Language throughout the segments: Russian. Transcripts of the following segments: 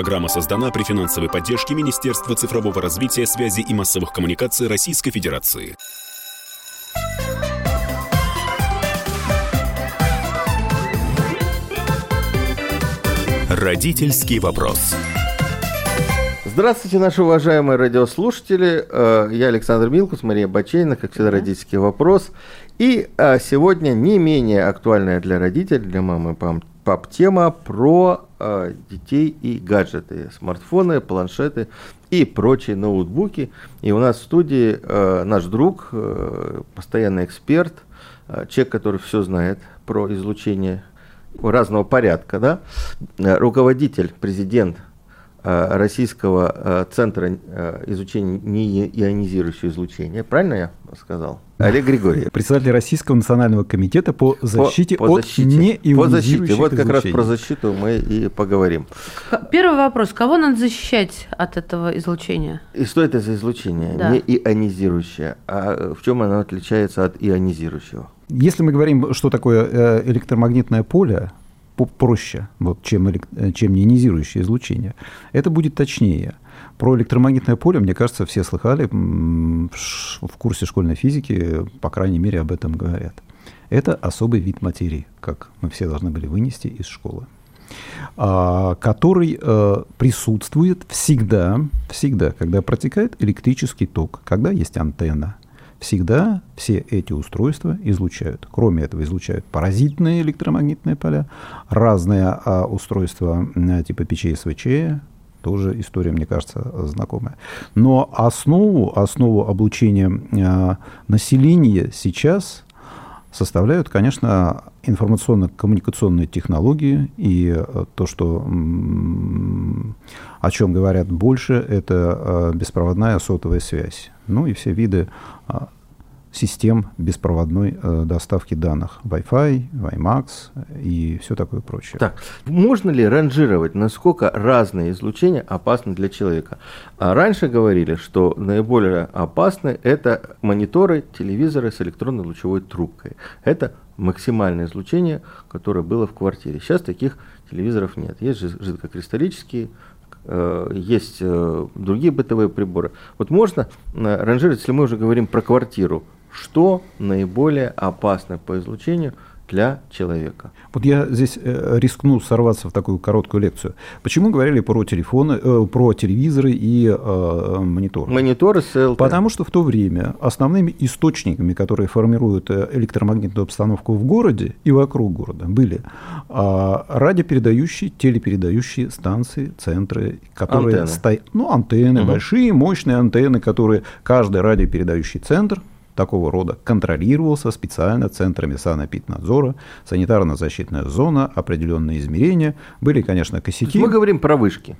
Программа создана при финансовой поддержке Министерства цифрового развития, связи и массовых коммуникаций Российской Федерации. Родительский вопрос. Здравствуйте, наши уважаемые радиослушатели. Э, я Александр Милкус, Мария Бачейна, как всегда, родительский вопрос. И э, сегодня не менее актуальная для родителей, для мамы и пап тема про э, детей и гаджеты, смартфоны, планшеты и прочие ноутбуки. И у нас в студии наш друг, постоянный эксперт, человек, который все знает про излучение разного порядка, да, руководитель, президент российского э, центра э, изучения неионизирующего излучения. Правильно я сказал? Олег Григорьев. Председатель Российского национального комитета по защите по, по от защите, неионизирующих По защите. Вот как раз про защиту мы и поговорим. Первый вопрос. Кого надо защищать от этого излучения? И что это за излучение? Да. Не ионизирующее. А в чем оно отличается от ионизирующего? Если мы говорим, что такое электромагнитное поле, проще, вот, чем, чем неионизирующее излучение. Это будет точнее. Про электромагнитное поле, мне кажется, все слыхали, в курсе школьной физики, по крайней мере, об этом говорят. Это особый вид материи, как мы все должны были вынести из школы, а, который э, присутствует всегда, всегда, когда протекает электрический ток, когда есть антенна, всегда все эти устройства излучают. Кроме этого, излучают паразитные электромагнитные поля, разные а, устройства а, типа печей СВЧ, тоже история, мне кажется, знакомая. Но основу, основу облучения а, населения сейчас составляют, конечно, информационно-коммуникационные технологии и э, то, что, о чем говорят больше, это беспроводная сотовая связь. Ну и все виды а, систем беспроводной э, доставки данных. Wi-Fi, WiMAX и все такое прочее. Так, можно ли ранжировать, насколько разные излучения опасны для человека? А раньше говорили, что наиболее опасны это мониторы, телевизоры с электронной лучевой трубкой. Это максимальное излучение, которое было в квартире. Сейчас таких телевизоров нет. Есть жидкокристаллические, Э, есть э, другие бытовые приборы. Вот можно э, ранжировать, если мы уже говорим про квартиру, что наиболее опасно по излучению – для человека. Вот я здесь э, рискну сорваться в такую короткую лекцию. Почему говорили про телефоны, э, про телевизоры и э, мониторы? Мониторы с ЛТ. Потому что в то время основными источниками, которые формируют э, электромагнитную обстановку в городе и вокруг города, были э, радиопередающие, телепередающие станции, центры, которые стоят, ну антенны, угу. большие мощные антенны, которые каждый радиопередающий центр такого рода контролировался специально центрами санэпиднадзора, санитарно-защитная зона, определенные измерения. Были, конечно, косяки. Мы говорим про вышки.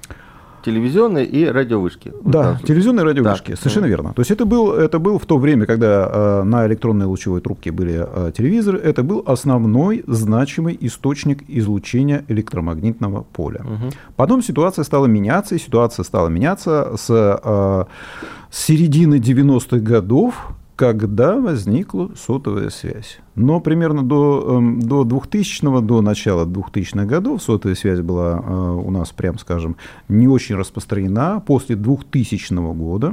Телевизионные и радиовышки. Да, телевизионные и радиовышки, да. совершенно верно. То есть это был, это был в то время, когда э, на электронной лучевой трубке были э, телевизоры, это был основной значимый источник излучения электромагнитного поля. Угу. Потом ситуация стала меняться, и ситуация стала меняться с, э, с середины 90-х годов, когда возникла сотовая связь. Но примерно до, эм, до 2000 до начала 2000-х годов сотовая связь была э, у нас, прям скажем, не очень распространена. После 2000 года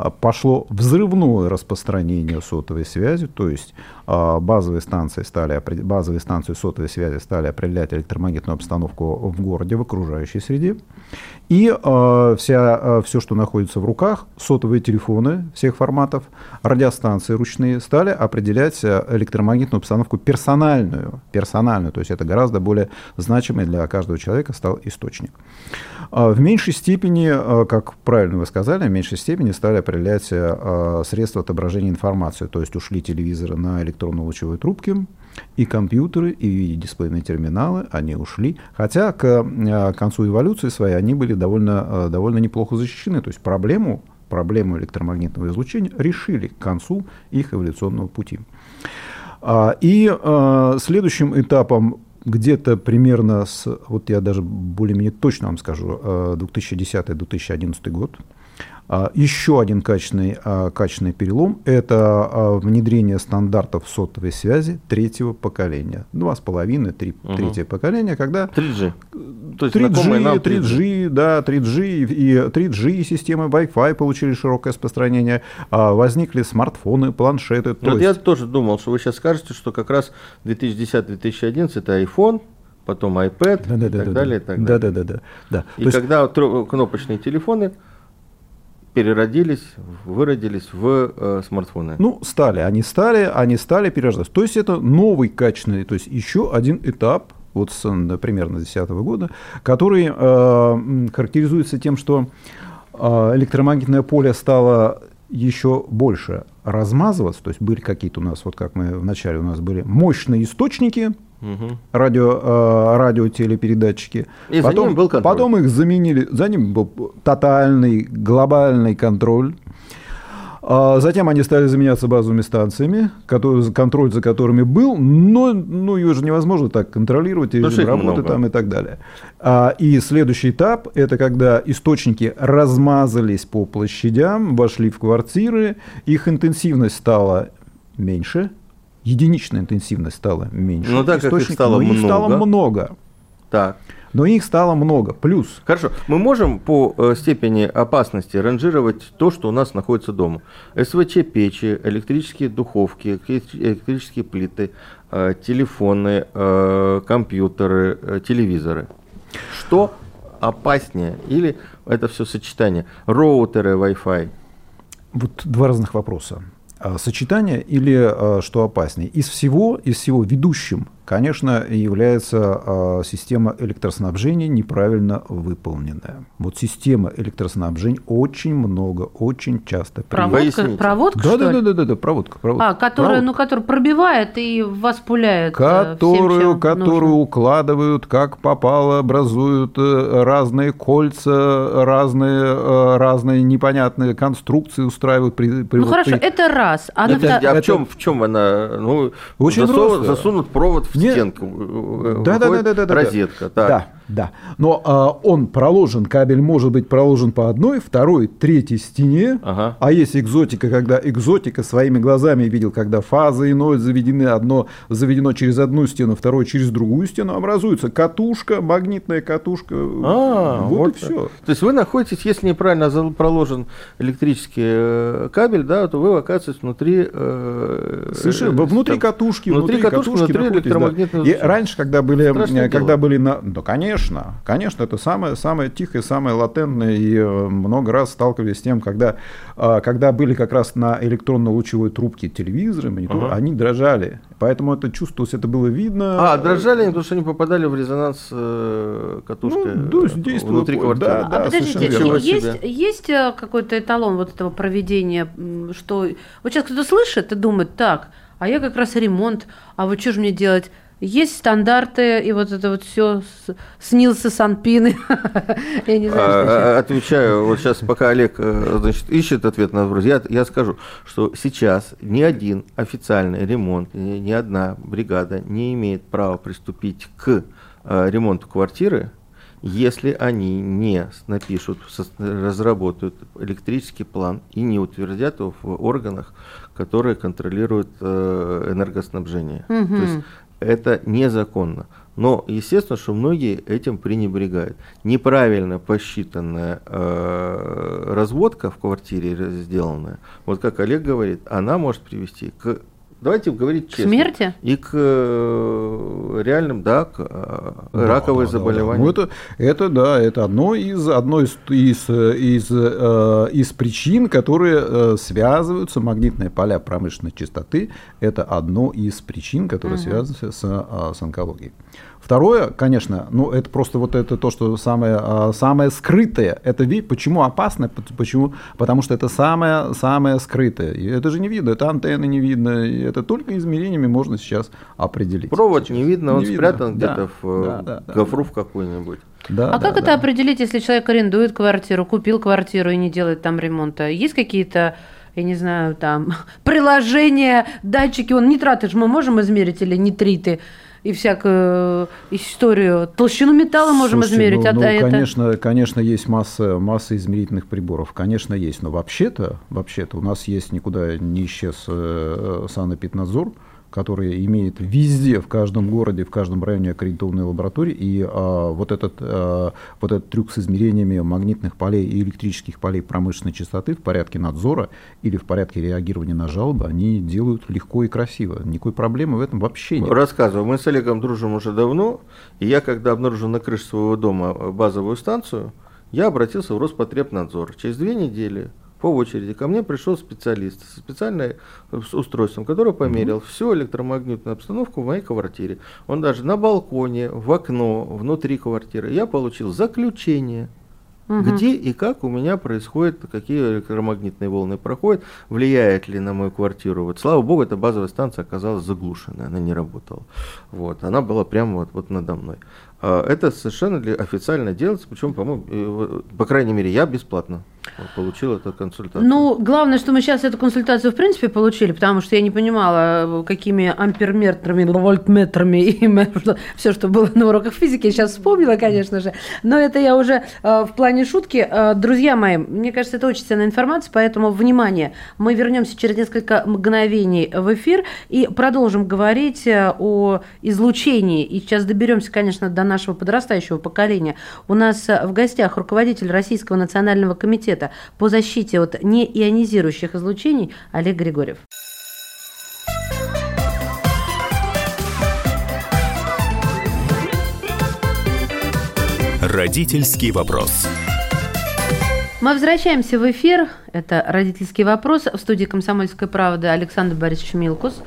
а, пошло взрывное распространение сотовой связи, то есть а, базовые станции, стали, базовые станции сотовой связи стали определять электромагнитную обстановку в городе, в окружающей среде. И э, вся, э, все, что находится в руках, сотовые телефоны всех форматов, радиостанции ручные, стали определять э, электромагнитную обстановку персональную, персональную, то есть это гораздо более значимый для каждого человека стал источник. Э, в меньшей степени, э, как правильно вы сказали, в меньшей степени стали определять э, средства отображения информации, то есть ушли телевизоры на электронно-лучевой трубке, и компьютеры, и дисплейные терминалы, они ушли. Хотя к э, концу эволюции своей они были довольно, э, довольно неплохо защищены. То есть проблему, проблему электромагнитного излучения решили к концу их эволюционного пути. А, и э, следующим этапом где-то примерно с, вот я даже более-менее точно вам скажу, 2010-2011 год, еще один качественный, а, качественный перелом – это а, внедрение стандартов сотовой связи третьего поколения. Два с половиной, три, угу. третье поколение, когда… 3G. То есть 3G, 3G, да, 3G и 3G и системы Wi-Fi получили широкое распространение, возникли смартфоны, планшеты. То вот есть... Я тоже думал, что вы сейчас скажете, что как раз 2010-2011 это iPhone, потом iPad да, да, и да, так да, далее. Да, и так да, далее. да, да, да, да. И То когда есть... кнопочные телефоны переродились, выродились в э, смартфоны. Ну, стали, они стали, они стали перерождаться. То есть это новый качественный, то есть еще один этап, вот с примерно 2010 года, который э, характеризуется тем, что э, электромагнитное поле стало еще больше размазываться, то есть были какие-то у нас, вот как мы вначале у нас были мощные источники, угу. радио, э, радиотелепередатчики. И потом, за ним был контроль. Потом их заменили, за ним был тотальный глобальный контроль. А затем они стали заменяться базовыми станциями, которые, контроль за которыми был, но ну, ее же невозможно так контролировать, режим работы там и так далее. А, и следующий этап – это когда источники размазались по площадям, вошли в квартиры, их интенсивность стала меньше, единичная интенсивность стала меньше. Ну так как их стало но много. Их стало много. Так. Но их стало много. Плюс. Хорошо. Мы можем по э, степени опасности ранжировать то, что у нас находится дома. СВЧ-печи, электрические духовки, электрические плиты, э, телефоны, э, компьютеры, э, телевизоры. Что опаснее? Или это все сочетание? Роутеры, Wi-Fi? Вот два разных вопроса. А, сочетание или что опаснее? Из всего, из всего ведущим конечно, является э, система электроснабжения неправильно выполненная. Вот система электроснабжения очень много, очень часто. Проводка, проводка да, да, да, да, да, да, проводка, проводка. А, которая, проводка. ну, которая пробивает и вас пуляет. Э, которую, всем, которую нужно. укладывают, как попало, образуют э, разные кольца, разные, э, разные непонятные конструкции устраивают. При, при, ну вот хорошо, при... это раз. А, это, на... а в, чем, в чем она? Ну, очень засунут, засунут провод в стенку. Да, да, да, да, да, розетка. Да, да, да. Но а, он проложен, кабель может быть проложен по одной, второй, третьей стене. Ага. А есть экзотика, когда экзотика своими глазами видел, когда фазы иной заведены, одно заведено через одну стену, второе через другую стену, образуется катушка, магнитная катушка. А, вот, вот и все. То есть вы находитесь, если неправильно проложен электрический э, кабель, да, то вы оказываетесь внутри. Э, Совершенно, внутри там, катушки, внутри, внутри катушки, внутри электромагнитного. Да. И раньше, когда были, когда дело. были на, да, конечно, конечно, это самое самое тихое, самое латентное, и э, много раз сталкивались с тем, когда, а, когда были как раз на электронно-лучевой трубке телевизоры, мониторы, ага. они дрожали, поэтому это чувствовалось, это было видно. А дрожали, потому что они попадали в резонанс э, катушкой ну, да, внутри квартиры. Да, да, а подождите, есть, есть э, какой-то эталон вот этого проведения, что вот сейчас кто-то слышит и думает, так, а я как раз ремонт, а вот что же мне делать? Есть стандарты, и вот это вот все снился Санпины. Я не знаю, а, Отвечаю, вот сейчас, пока Олег э, значит, ищет ответ на вопрос, я, я скажу, что сейчас ни один официальный ремонт, ни, ни одна бригада не имеет права приступить к э, ремонту квартиры, если они не напишут, разработают электрический план и не утвердят его в органах, которые контролируют э, энергоснабжение. Угу. То есть это незаконно. Но естественно, что многие этим пренебрегают. Неправильно посчитанная э, разводка в квартире сделанная, вот как Олег говорит, она может привести к давайте говорить честно. К смерти? И к э, реальным, да, к э, да, раковым да, заболеваниям. Да, да. Ну, это, это, да, это одно из, одно из, из, из, э, из причин, которые связываются, магнитные поля промышленной частоты, это одно из причин, которые угу. связаны с, с онкологией. Второе, конечно, ну это просто вот это то, что самое, а, самое скрытое. Это почему опасно? Почему? Потому что это самое, самое скрытое. И это же не видно, это антенны не видно. И это только измерениями можно сейчас определить. Провод сейчас. не видно, он не спрятан видно. где-то да, в да, да, гофру да. в какой-нибудь. Да, а да, как да. это определить, если человек арендует квартиру, купил квартиру и не делает там ремонта? Есть какие-то я не знаю, там, приложения, датчики, он нитраты же мы можем измерить или нитриты? И всякую историю. Толщину металла можем Слушайте, измерить. Ну, а ну, это... конечно, конечно, есть масса, масса измерительных приборов. Конечно, есть. Но вообще-то, вообще-то у нас есть никуда не исчез э, санэпиднадзор, который имеет везде, в каждом городе, в каждом районе аккредитованные лаборатории. И а, вот, этот, а, вот этот трюк с измерениями магнитных полей и электрических полей промышленной частоты в порядке надзора или в порядке реагирования на жалобы они делают легко и красиво. Никакой проблемы в этом вообще нет. Рассказываю. Мы с Олегом дружим уже давно. И я, когда обнаружил на крыше своего дома базовую станцию, я обратился в Роспотребнадзор. Через две недели по очереди ко мне пришел специалист со специальным устройством, который померил угу. всю электромагнитную обстановку в моей квартире. Он даже на балконе, в окно, внутри квартиры. Я получил заключение угу. где и как у меня происходит, какие электромагнитные волны проходят, влияет ли на мою квартиру. Вот, слава богу, эта базовая станция оказалась заглушенная, она не работала. Вот, она была прямо вот, вот надо мной. А, это совершенно официально делается, причем, по-моему, по крайней мере, я бесплатно получил эту консультацию. Ну, главное, что мы сейчас эту консультацию в принципе получили, потому что я не понимала, какими амперметрами, вольтметрами и все, что было на уроках физики, я сейчас вспомнила, конечно же. Но это я уже э, в плане шутки. Э, друзья мои, мне кажется, это очень ценная информация, поэтому, внимание, мы вернемся через несколько мгновений в эфир и продолжим говорить э, о излучении. И сейчас доберемся, конечно, до нашего подрастающего поколения. У нас в гостях руководитель Российского национального комитета по защите от неионизирующих излучений Олег Григорьев. Родительский вопрос. Мы возвращаемся в эфир. Это «Родительский вопрос» в студии «Комсомольской правды» Александр Борисович Милкус,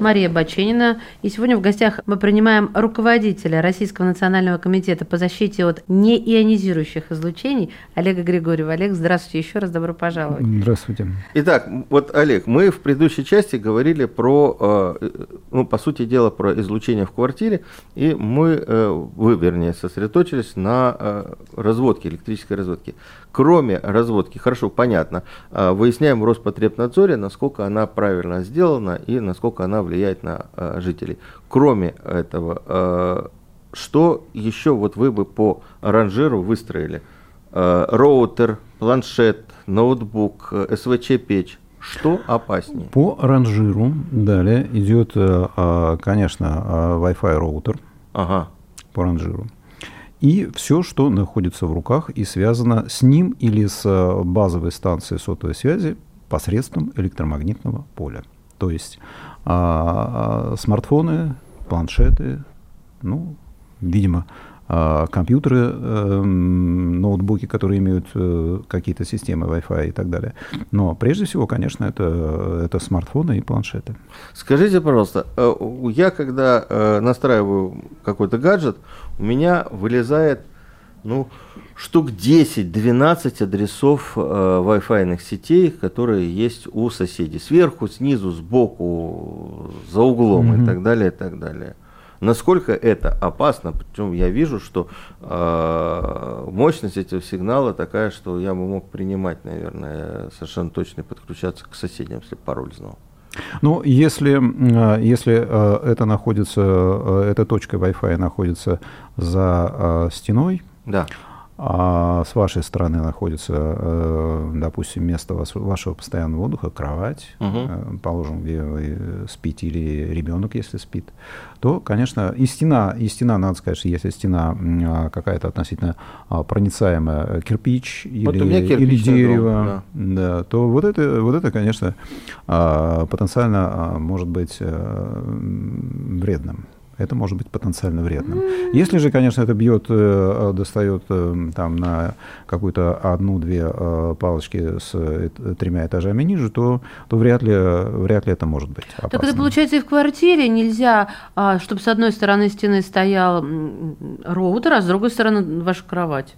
Мария Баченина. И сегодня в гостях мы принимаем руководителя Российского национального комитета по защите от неионизирующих излучений Олега Григорьева. Олег, здравствуйте еще раз, добро пожаловать. Здравствуйте. Итак, вот, Олег, мы в предыдущей части говорили про, э, ну, по сути дела, про излучение в квартире, и мы, э, вы, вернее, сосредоточились на э, разводке, электрической разводке. Кроме разводки, хорошо, понятно, выясняем в Роспотребнадзоре, насколько она правильно сделана и насколько она влияет на э, жителей. Кроме этого, э, что еще вот вы бы по ранжиру выстроили? Э, роутер, планшет, ноутбук, э, СВЧ-печь. Что опаснее? По ранжиру далее идет, э, э, конечно, Wi-Fi роутер ага. по ранжиру. И все, что находится в руках и связано с ним или с базовой станцией сотовой связи посредством электромагнитного поля. То есть а, а, смартфоны, планшеты, ну, видимо, а, компьютеры, э, ноутбуки, которые имеют э, какие-то системы Wi-Fi и так далее. Но прежде всего, конечно, это, это смартфоны и планшеты. Скажите, пожалуйста, э, я когда настраиваю какой-то гаджет, у меня вылезает, ну, штук 10-12 адресов э, Wi-Fi сетей, которые есть у соседей. Сверху, снизу, сбоку, за углом mm-hmm. и так далее, и так далее. Насколько это опасно, причем я вижу, что э, мощность этого сигнала такая, что я бы мог принимать, наверное, совершенно точно и подключаться к соседям, если пароль знал. Ну, если, э, если э, это находится, э, эта точка Wi-Fi находится за стеной, да а с вашей стороны находится, э, допустим, место вашего постоянного отдыха, кровать, угу. положим, где вы спите или ребенок, если спит, то, конечно, и стена, и стена, надо сказать, что если стена а, какая-то относительно а, проницаемая, кирпич вот или, или дерево, дом, да. Да, то вот это, вот это, конечно, потенциально может быть э, вредным это может быть потенциально вредным. Если же, конечно, это бьет, э, достает э, там на какую-то одну-две э, палочки с тремя этажами ниже, то, то вряд, ли, вряд ли это может быть опасно. Так это получается и в квартире нельзя, а, чтобы с одной стороны стены стоял роутер, а с другой стороны ваша кровать.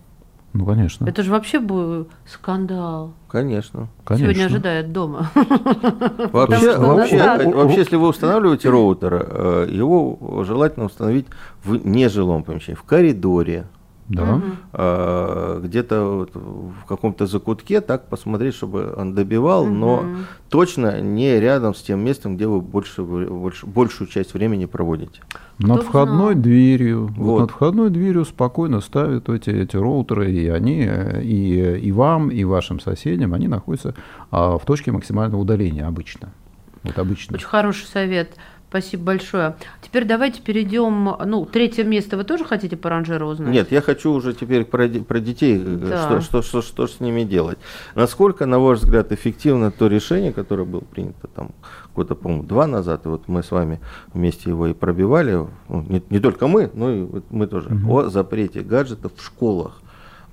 Ну, конечно. Это же вообще был скандал. Конечно. Конечно. Сегодня ожидает дома. Вообще, вообще, вообще, если вы устанавливаете роутер, э, его желательно установить в нежилом помещении, в коридоре, да. а, где-то вот в каком-то закутке так посмотреть, чтобы он добивал, угу. но точно не рядом с тем местом, где вы больше, больше, большую часть времени проводите. Над Кто входной знал? дверью, вот. Вот над входной дверью спокойно ставят эти, эти роутеры, и они, и, и вам, и вашим соседям, они находятся а, в точке максимального удаления обычно. Вот обычно. Очень хороший совет. Спасибо большое. Теперь давайте перейдем. Ну, третье место вы тоже хотите по ранжиру узнать? Нет, я хочу уже теперь про, про детей, э, да. что, что, что, что с ними делать. Насколько, на ваш взгляд, эффективно то решение, которое было принято там года, по-моему, два назад, и вот мы с вами вместе его и пробивали, ну, не, не только мы, но и вот мы тоже, угу. о запрете гаджетов в школах.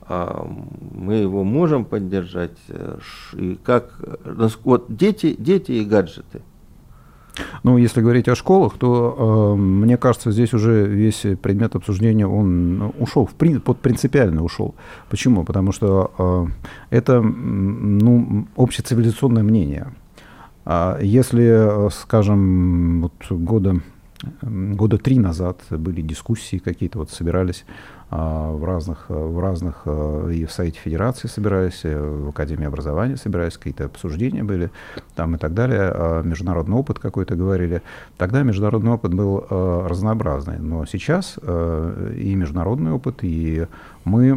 А, мы его можем поддержать, э, и как, э, вот дети, дети и гаджеты – ну, если говорить о школах, то э, мне кажется, здесь уже весь предмет обсуждения он ушел, в, под принципиально ушел. Почему? Потому что э, это ну, общецивилизационное мнение. А если, скажем, вот года, года три назад были дискуссии какие-то, вот собирались в разных, в разных э, и в Совете Федерации собирались, в Академии образования собирались, какие-то обсуждения были там и так далее, а международный опыт какой-то говорили. Тогда международный опыт был э, разнообразный, но сейчас э, и международный опыт, и мы,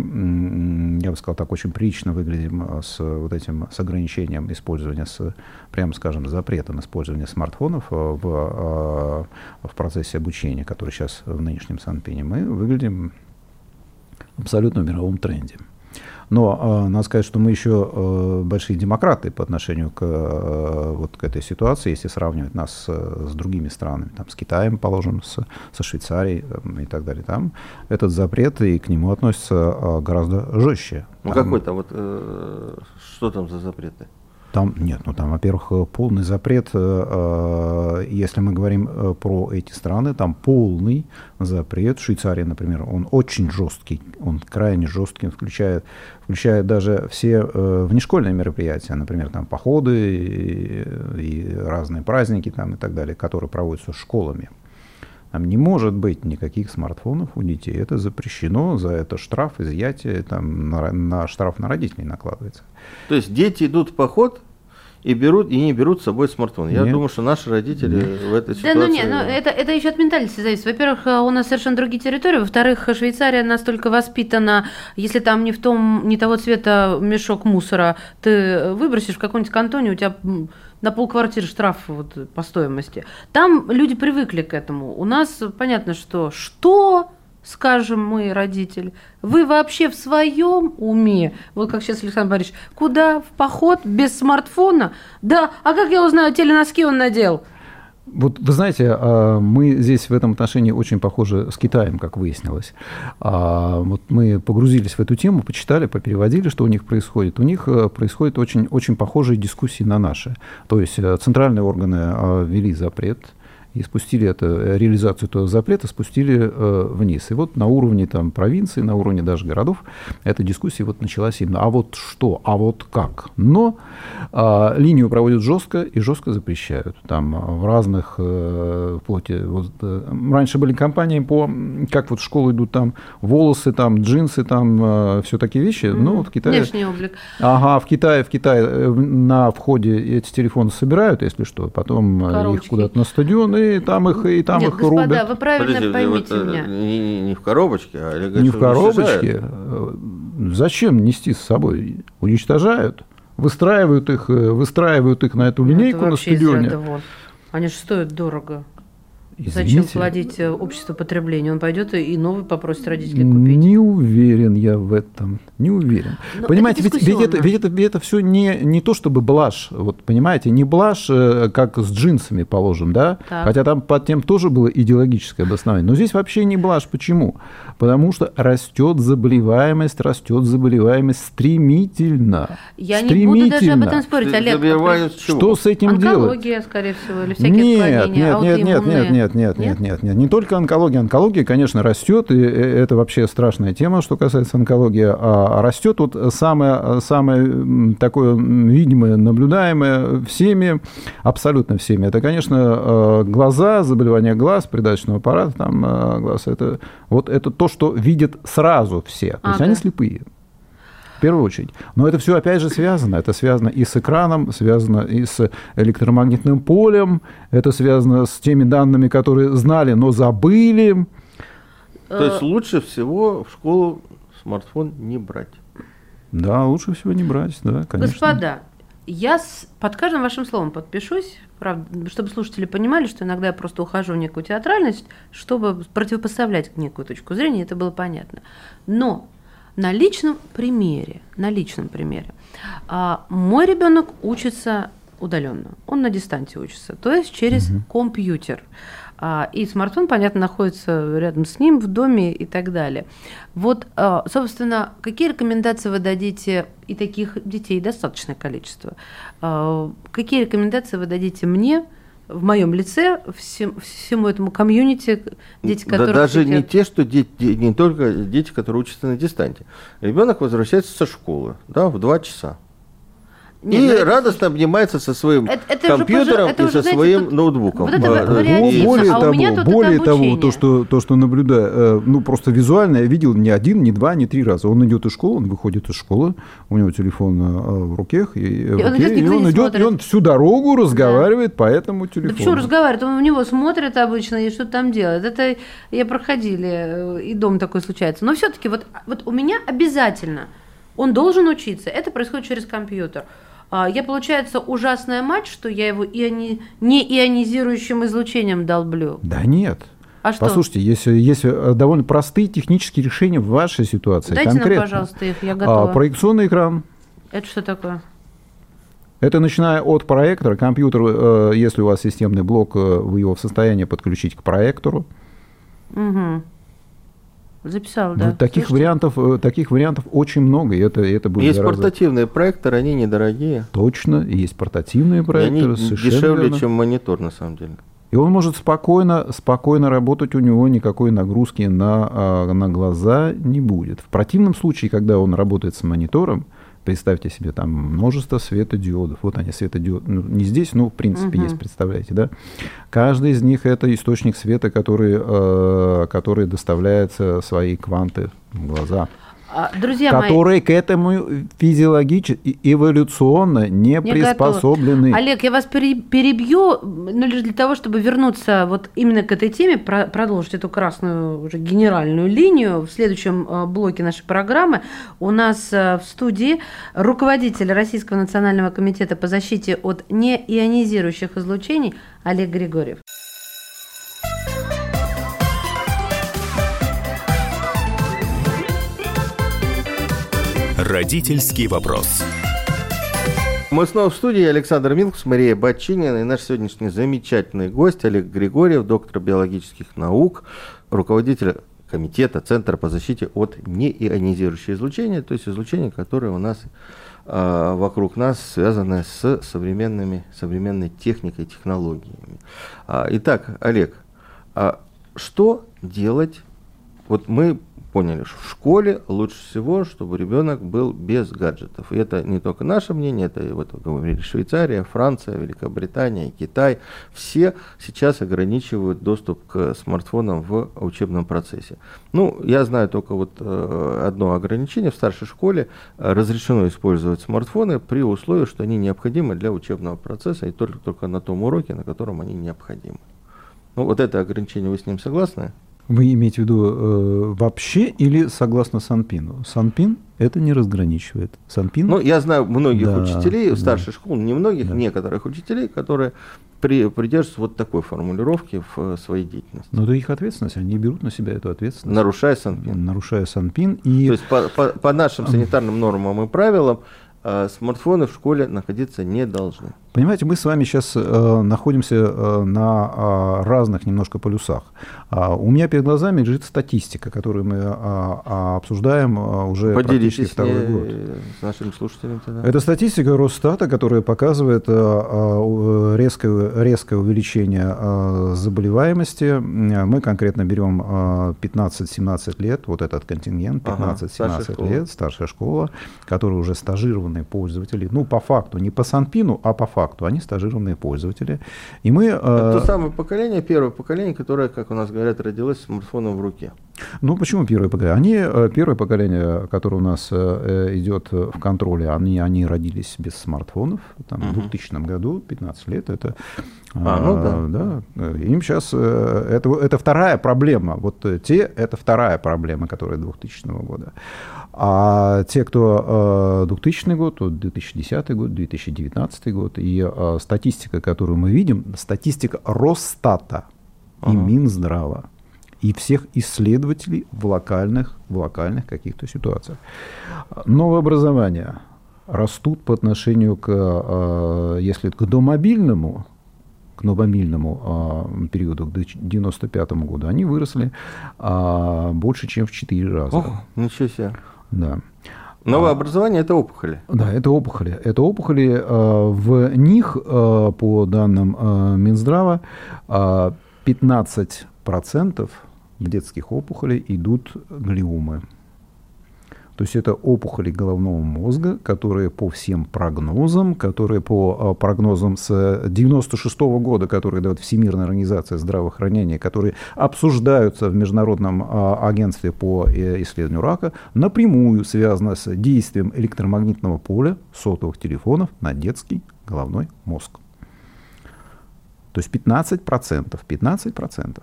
я бы сказал так, очень прилично выглядим с вот этим, с ограничением использования, с, прямо скажем, запретом использования смартфонов в, в процессе обучения, который сейчас в нынешнем Санпине. Мы выглядим абсолютно мировом тренде. Но э, надо сказать, что мы еще э, большие демократы по отношению к, э, вот, к этой ситуации, если сравнивать нас с, с другими странами, там, с Китаем, положим, с, со Швейцарией там, и так далее. Там этот запрет и к нему относятся э, гораздо жестче. Ну там, вот, э, что там за запреты? Там нет, ну там, во-первых, э, полный запрет, э, э, если мы говорим про эти страны, там полный запрет. Швейцария, например, он очень жесткий, он крайне жесткий, включает, включает даже все внешкольные мероприятия, например, там походы и, и разные праздники там и так далее, которые проводятся школами. Там не может быть никаких смартфонов у детей. Это запрещено, за это штраф, изъятие, там, на, на штраф на родителей накладывается. То есть дети идут в поход, и берут и не берут с собой смартфон. Я нет. думаю, что наши родители нет. в этой ситуации. Да, ну нет, но это, это еще от ментальности зависит. Во-первых, э, у нас совершенно другие территории. Во-вторых, Швейцария настолько воспитана, если там не в том, не того цвета мешок мусора, ты выбросишь в каком-нибудь кантоне, у тебя на полквартиры штраф вот по стоимости. Там люди привыкли к этому. У нас понятно, что что скажем мы, родители, вы вообще в своем уме, вот как сейчас Александр Борисович, куда в поход без смартфона? Да, а как я узнаю, теленоски он надел? Вот вы знаете, а, мы здесь в этом отношении очень похожи с Китаем, как выяснилось. А, вот мы погрузились в эту тему, почитали, попереводили, что у них происходит. У них э, происходят очень, очень похожие дискуссии на наши. То есть э, центральные органы а, ввели запрет и спустили это, э, реализацию этого запрета спустили э, вниз. И вот на уровне там, провинции, на уровне даже городов эта дискуссия вот началась именно. А вот что, а вот как? Но э, линию проводят жестко и жестко запрещают. Там в разных, э, вплоть, вот, э, раньше были компании по, как вот в школу идут там волосы, там джинсы, там э, все такие вещи. Mm-hmm. Ну вот в Китае... Внешний облик. Ага, в Китае, в Китае э, на входе эти телефоны собирают, если что, потом Коробочки. их куда-то на стадион и там их, и там Нет, их господа, рубят. вы правильно Подожди, поймите вот, меня. Не, не в коробочке, а говорит, Не в коробочке. Зачем нести с собой? Уничтожают. Выстраивают их, выстраивают их на эту линейку Это на стадионе. Они же стоят дорого. Извините. Зачем плодить э, общество потребления? Он пойдет и новый попросит родителей купить. Не уверен я в этом. Не уверен. Но понимаете, это ведь, ведь, это, ведь, это, ведь это все не, не то чтобы блажь. Вот понимаете, не блажь, э, как с джинсами, положим, да? Так. Хотя там под тем тоже было идеологическое обоснование. Но здесь вообще не блажь. Почему? Потому что растет заболеваемость, растет заболеваемость стремительно. Я стремительно. не буду даже об этом спорить, Олег. Что с этим Онкология, делать? Онкология, скорее всего, или всякие нет, нет, нет, нет, нет, нет, нет, нет, нет, нет, нет. Не только онкология. Онкология, конечно, растет, и это вообще страшная тема, что касается онкологии. А растет вот самое, самое такое видимое, наблюдаемое всеми, абсолютно всеми. Это, конечно, глаза, заболевания глаз, придаточного аппарата, там глаз. Это, вот это то, что видят сразу все. То есть они слепые в первую очередь. Но это все опять же связано. Это связано и с экраном, связано и с электромагнитным полем, это связано с теми данными, которые знали, но забыли. То есть лучше всего в школу смартфон не брать. Да, лучше всего не брать, да, конечно. Господа, я с, под каждым вашим словом подпишусь, правда, чтобы слушатели понимали, что иногда я просто ухожу в некую театральность, чтобы противопоставлять некую точку зрения, это было понятно. Но на личном примере, на личном примере, а, мой ребенок учится удаленно, он на дистанции учится, то есть через угу. компьютер. А, и смартфон, понятно, находится рядом с ним в доме и так далее. Вот, а, собственно, какие рекомендации вы дадите, и таких детей достаточное количество, какие рекомендации вы дадите мне, в моем лице всем, всему этому комьюнити, дети, которые... Да даже сидят... не те, что дети, не только дети, которые учатся на дистанте. Ребенок возвращается со школы, да, в два часа. Нет, и ну, радостно это... обнимается со своим это, это компьютером уже, и со знаете, своим тут... ноутбуком. Вот это более а того, более того то, что, то, что наблюдаю, э, ну просто визуально я видел не один, не два, не три раза. Он идет из школы, он выходит из школы, у него телефон э, в руке, и, и, в он, руке, идет, и он идет, и он всю дорогу разговаривает да. по этому телефону. Да почему разговаривает? Он в него смотрит обычно и что там делает. Это я проходили, э, и дом такой случается. Но все-таки вот, вот у меня обязательно он должен учиться. Это происходит через компьютер. А, я, получается, ужасная мать, что я его иони... не ионизирующим излучением долблю? Да нет. А что? Послушайте, есть, есть э, довольно простые технические решения в вашей ситуации. Дайте конкретно. нам, пожалуйста, их, я готова. А, проекционный экран. Это что такое? Это начиная от проектора. Компьютер, э, если у вас системный блок, э, вы его в состоянии подключить к проектору. Угу. Записал, да. таких вариантов, э, таких вариантов очень много, и это, это будет Есть гораздо... портативные проекторы, они недорогие. Точно, есть портативные проекторы. И они дешевле, верно. чем монитор, на самом деле. И он может спокойно, спокойно работать, у него никакой нагрузки на, а, на глаза не будет. В противном случае, когда он работает с монитором, представьте себе там множество светодиодов. Вот они, светодиоды. Ну, не здесь, но в принципе угу. есть, представляете, да? Каждый из них это источник света, который, э, который доставляет свои кванты в глаза. А, друзья которые мои, к этому физиологически, эволюционно не, не приспособлены. Готовы. Олег, я вас перебью, ну, лишь для того, чтобы вернуться вот именно к этой теме, продолжить эту красную уже генеральную линию. В следующем э, блоке нашей программы у нас э, в студии руководитель Российского национального комитета по защите от неионизирующих излучений Олег Григорьев. Родительский вопрос. Мы снова в студии. Александр Милкус, Мария Бачинина и наш сегодняшний замечательный гость Олег Григорьев, доктор биологических наук, руководитель комитета Центра по защите от неионизирующего излучения, то есть излучение, которое у нас э, вокруг нас связано с современными, современной техникой, технологиями. А, итак, Олег, а что делать? Вот мы поняли, что в школе лучше всего, чтобы ребенок был без гаджетов. И это не только наше мнение, это вот говорили Швейцария, Франция, Великобритания, Китай. Все сейчас ограничивают доступ к смартфонам в учебном процессе. Ну, я знаю только вот э, одно ограничение. В старшей школе разрешено использовать смартфоны при условии, что они необходимы для учебного процесса и только, только на том уроке, на котором они необходимы. Ну, вот это ограничение, вы с ним согласны? Вы имеете в виду э, вообще или согласно Санпину? Санпин это не разграничивает. Санпин? Ну, я знаю многих да, учителей, да. старших школ, не многих, да. некоторых учителей, которые при, придерживаются вот такой формулировки в э, своей деятельности. Но это их ответственность, они берут на себя эту ответственность. Нарушая Санпин. Нарушая Санпин. И... То есть по, по, по нашим санитарным нормам и правилам э, смартфоны в школе находиться не должны. Понимаете, мы с вами сейчас э, находимся э, на э, разных немножко полюсах. А, у меня перед глазами лежит статистика, которую мы а, а, обсуждаем уже Поделитесь практически второй год. с нашими слушателями тогда. Это статистика Росстата, которая показывает резкое, резкое увеличение заболеваемости. Мы конкретно берем 15-17 лет, вот этот контингент, 15-17 ага, лет, старшая школа, которые уже стажированные пользователи. Ну, по факту, не по Санпину, а по факту. Они стажированные пользователи. И мы... Это то самое поколение, первое поколение, которое, как у нас говорят, родилось с смартфоном в руке. Ну, почему первое поколение? Они, э, первое поколение, которое у нас э, идет в контроле, они, они родились без смартфонов, там, угу. в 2000 году, 15 лет, это... А, ну да. да. Им сейчас... Э, это, это вторая проблема. Вот те, это вторая проблема, которая 2000 года. А те, кто 2000 год, 2010 год, 2019 год, и статистика, которую мы видим, статистика Росстата – и Минздрава, и всех исследователей в локальных, в локальных каких-то ситуациях. Новое образование растут по отношению к, э, если к домобильному, к новомобильному э, периоду, к 1995 году, они выросли э, больше, чем в 4 раза. Ох, ничего себе. Да. Новое образование – это опухоли. Да, это опухоли. Это опухоли. В них, по данным Минздрава, 15% в детских опухолей идут глиомы. То есть это опухоли головного мозга, которые по всем прогнозам, которые по а, прогнозам с 1996 -го года, которые дает Всемирная организация здравоохранения, которые обсуждаются в Международном а, агентстве по э, исследованию рака, напрямую связаны с действием электромагнитного поля сотовых телефонов на детский головной мозг. То есть 15%. 15%.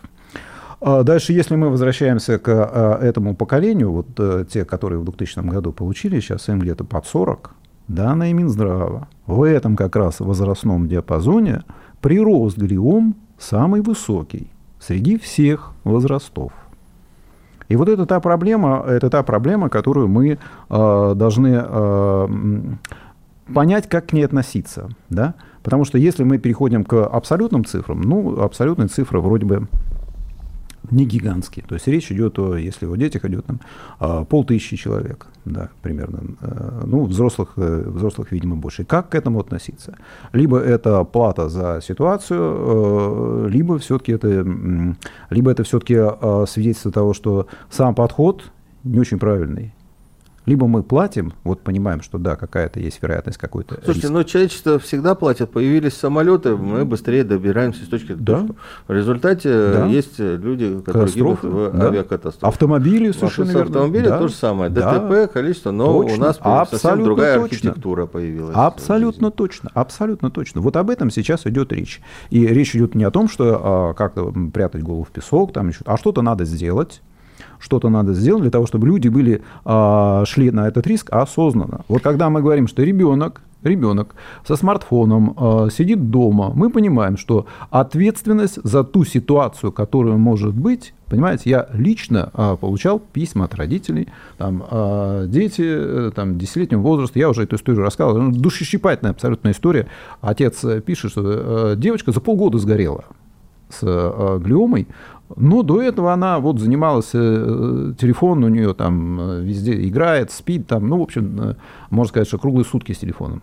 А дальше, если мы возвращаемся к а, этому поколению, вот э, те, которые в 2000 году получили, сейчас им где-то под 40, данные Минздрава, в этом как раз возрастном диапазоне прирост глиом самый высокий среди всех возрастов. И вот это та проблема, это та проблема, которую мы э, должны э, понять, как к ней относиться. Да? Потому что если мы переходим к абсолютным цифрам, ну, абсолютные цифры вроде бы не гигантские. То есть речь идет о, если о детях идет там а, полтысячи человек, да, примерно. Э, ну, взрослых, э, взрослых, видимо, больше. Как к этому относиться? Либо это плата за ситуацию, э, либо все-таки это, либо это все-таки свидетельство того, что сам подход не очень правильный. Либо мы платим, вот понимаем, что да, какая-то есть вероятность какой-то. Слушайте, риск. но человечество всегда платит. Появились самолеты, мы быстрее добираемся с точки да. точки. В результате да. есть люди, которые гибнут в да. авиакатастрофе. Автомобили совершенно верно. Автомобили да. то же самое. ДТП, да. количество, но точно. у нас Абсолютно совсем другая точно. архитектура появилась. Абсолютно точно. Абсолютно точно. Вот об этом сейчас идет речь. И речь идет не о том, что а, как-то прятать голову в песок, там еще, а что-то надо сделать что-то надо сделать для того, чтобы люди были, а, шли на этот риск осознанно. Вот когда мы говорим, что ребенок ребенок со смартфоном э, сидит дома, мы понимаем, что ответственность за ту ситуацию, которая может быть, понимаете, я лично э, получал письма от родителей, там, дети э, там, 10-летнего возраста, я уже эту историю рассказывал, ну, душесчипательная абсолютная история. Отец пишет, что э, девочка за полгода сгорела с э, глиомой, но до этого она вот занималась, э, телефон у нее там э, везде играет, спит там, ну, в общем, э, можно сказать, что круглые сутки с телефоном.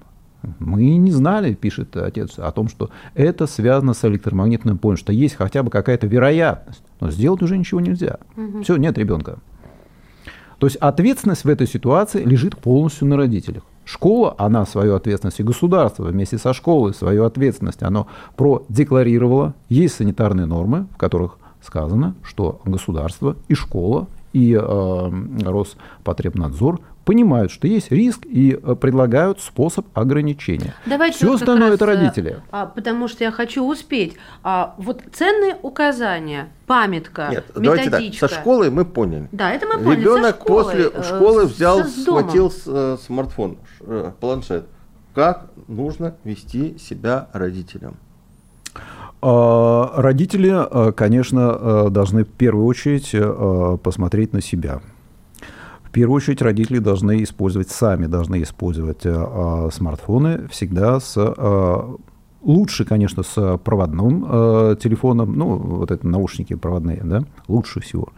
Мы не знали, пишет отец, о том, что это связано с электромагнитным полем, что есть хотя бы какая-то вероятность. Но сделать уже ничего нельзя. Угу. Все, нет ребенка. То есть ответственность в этой ситуации лежит полностью на родителях. Школа, она свою ответственность, и государство вместе со школой свою ответственность, оно продекларировало. Есть санитарные нормы, в которых сказано, что государство и школа, и э, Роспотребнадзор понимают, что есть риск и э, предлагают способ ограничения. Давайте Все вот остальное это родители. А, потому что я хочу успеть. А, вот ценные указания, памятка, Нет, методичка. Давайте так, со школой мы поняли. Да, это мы поняли. Ребенок после э, школы взял, схватил э, смартфон, планшет. Как нужно вести себя родителям? А, родители, а, конечно, а, должны в первую очередь посмотреть на себя. В первую очередь родители должны использовать, сами должны использовать смартфоны всегда с Лучше, конечно, с проводным телефоном, ну, вот это наушники проводные, да, лучше всего.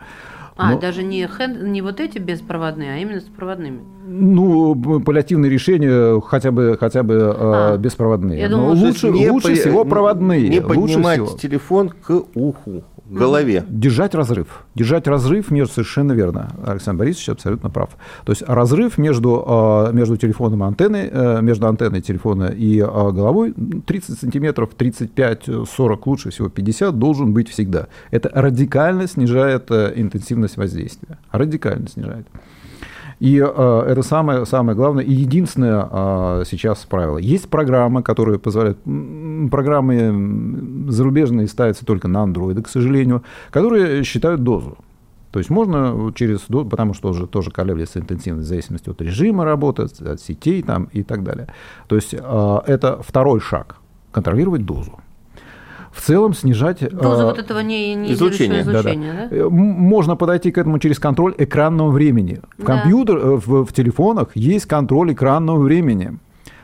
А, Но... даже не, хенд, не вот эти беспроводные, а именно с проводными? Ну, паллиативные решения хотя бы, хотя бы э, а, беспроводные. Я думал, Но лучше, не лучше по... всего проводные. Не поднимать всего. телефон к уху в голове. Держать разрыв. Держать разрыв между, совершенно верно. Александр Борисович абсолютно прав. То есть разрыв между, а, между телефоном и антенной, э, между антенной телефона и а, головой 30 сантиметров, 35-40, лучше всего 50 должен быть всегда. Это радикально снижает э, интенсивность воздействия. Радикально снижает. И э, это самое, самое главное и единственное э, сейчас правило. Есть программы, которые позволяют, программы зарубежные ставятся только на андроиды, к сожалению, которые считают дозу. То есть можно через, потому что тоже, тоже колеблется интенсивность в зависимости от режима работы, от сетей там, и так далее. То есть э, это второй шаг – контролировать дозу в целом снижать... Доза э, вот этого не, не излучения. излучения да, да. Да? Можно подойти к этому через контроль экранного времени. В, да. компьютер, э, в, в телефонах есть контроль экранного времени.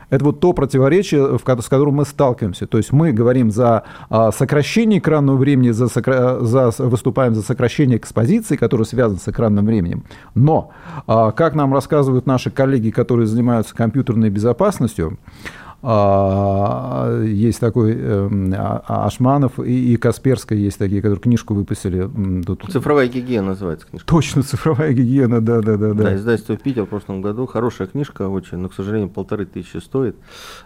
Это вот то противоречие, с которым мы сталкиваемся. То есть мы говорим за а, сокращение экранного времени, за, за, выступаем за сокращение экспозиции, которая связана с экранным временем. Но, а, как нам рассказывают наши коллеги, которые занимаются компьютерной безопасностью, а, есть такой эм, а, а, Ашманов и, и Касперская есть такие, которые книжку выпустили. Тут... Цифровая гигиена называется книжка. Точно, цифровая гигиена, да, да, да. Да, издательство Питер в прошлом году. Хорошая книжка очень, но, к сожалению, полторы тысячи стоит.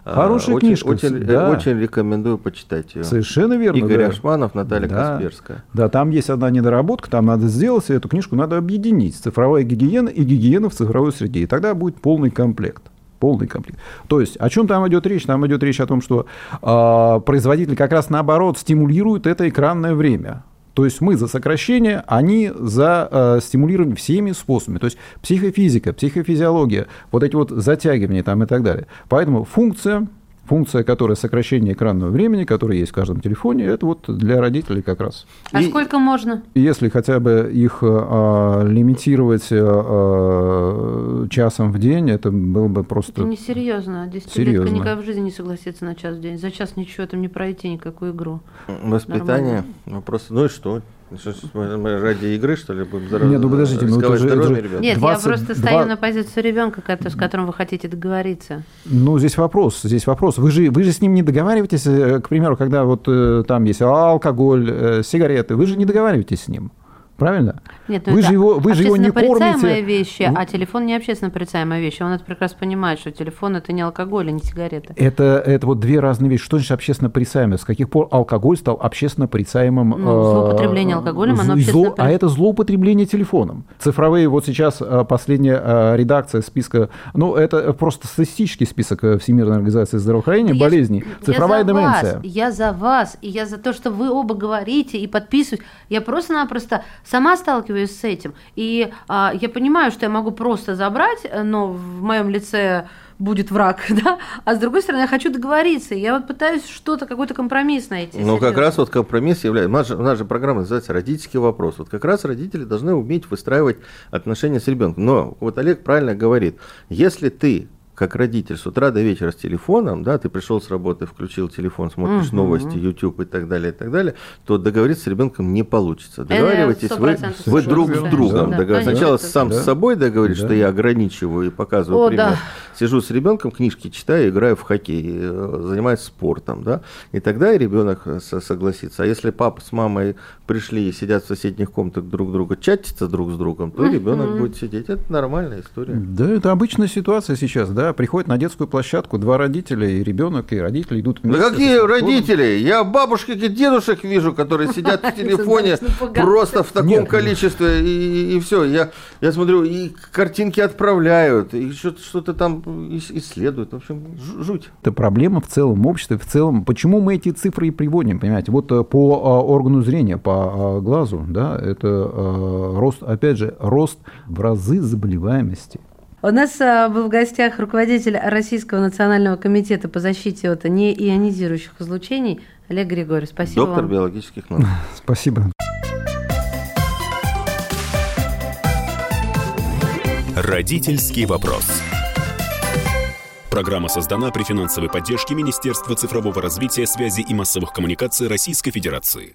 Хорошая очень, книжка. Очень, да. очень рекомендую почитать ее. Совершенно верно. Игорь да. Ашманов, Наталья да. Касперская. Да, там есть одна недоработка, там надо сделать, и эту книжку надо объединить. Цифровая гигиена и гигиена в цифровой среде. И тогда будет полный комплект полный комплект. То есть о чем там идет речь? Там идет речь о том, что э, производитель как раз наоборот стимулирует это экранное время. То есть мы за сокращение, они за э, стимулирование всеми способами. То есть психофизика, психофизиология, вот эти вот затягивания там и так далее. Поэтому функция Функция, которая сокращение экранного времени, которая есть в каждом телефоне, это вот для родителей как раз. А и, сколько можно? Если хотя бы их а, лимитировать а, часом в день, это было бы просто... Это несерьезно. Десятилетка никогда в жизни не согласится на час в день. За час ничего там не пройти, никакую игру. Воспитание. Вопрос, ну и что? Мы ради игры, что ли, будем здоровье? Нет, ну подождите, ну это же, это же Нет, 20, я просто 2... стою на позицию ребенка, с которым вы хотите договориться. Ну, здесь вопрос, здесь вопрос. Вы же, вы же с ним не договариваетесь, э, к примеру, когда вот э, там есть алкоголь, э, сигареты, вы же не договариваетесь с ним. Правильно? Нет, ну вы же его, вы же его не кормите. вещи, а телефон не общественно порицаемая вещь. Он это прекрасно понимает, что телефон это не алкоголь, а не сигареты. Это, это вот две разные вещи. Что значит общественно порицаемое? С каких пор алкоголь стал общественно порицаемым? Ну, э, злоупотребление алкоголем, оно общественно А это злоупотребление телефоном. Цифровые, вот сейчас э, последняя э, редакция списка, ну, это просто статистический список Всемирной организации здравоохранения да болезней. Я, Цифровая я деменция. Вас, я за вас, и я за то, что вы оба говорите и подписываете. Я просто-напросто сама сталкиваюсь с этим. И а, я понимаю, что я могу просто забрать, э, но в моем лице будет враг, да, а с другой стороны, я хочу договориться, я вот пытаюсь что-то, какой-то компромисс найти. Ну, как раз вот компромисс является, у нас, же, у нас же программа называется «Родительский вопрос», вот как раз родители должны уметь выстраивать отношения с ребенком, но вот Олег правильно говорит, если ты как родитель с утра до вечера с телефоном, да, ты пришел с работы, включил телефон, смотришь угу. новости, YouTube и так далее, и так далее, то договориться с ребенком не получится. Договаривайтесь вы, вы друг с другом. Да. Договор... Сначала сам да. с собой договоришь, да. что я ограничиваю и показываю О, пример. Да. Сижу с ребенком, книжки читаю, играю в хоккей, э, занимаюсь спортом, да, и тогда и ребенок согласится. А если папа с мамой пришли и сидят в соседних комнатах друг друга, чатятся друг с другом, то ребенок будет сидеть. Это нормальная история. Да, это обычная ситуация сейчас, да, приходят на детскую площадку два родителя и ребенок, и родители идут вместе. Да какие родители? Я бабушек и дедушек вижу, которые сидят в телефоне просто в таком количестве, и все. Я смотрю, и картинки отправляют, и что-то там исследуют. В общем, жуть. Это проблема в целом обществе, в целом. Почему мы эти цифры и приводим, понимаете? Вот э, по а, органу зрения, по а, глазу, да, это рост, опять же, рост в разы заболеваемости. У нас а, был в гостях руководитель Российского национального комитета по защите от неионизирующих излучений Олег Григорьев. Спасибо Доктор вам. биологических наук. Спасибо. Родительский вопрос. Программа создана при финансовой поддержке Министерства цифрового развития, связи и массовых коммуникаций Российской Федерации.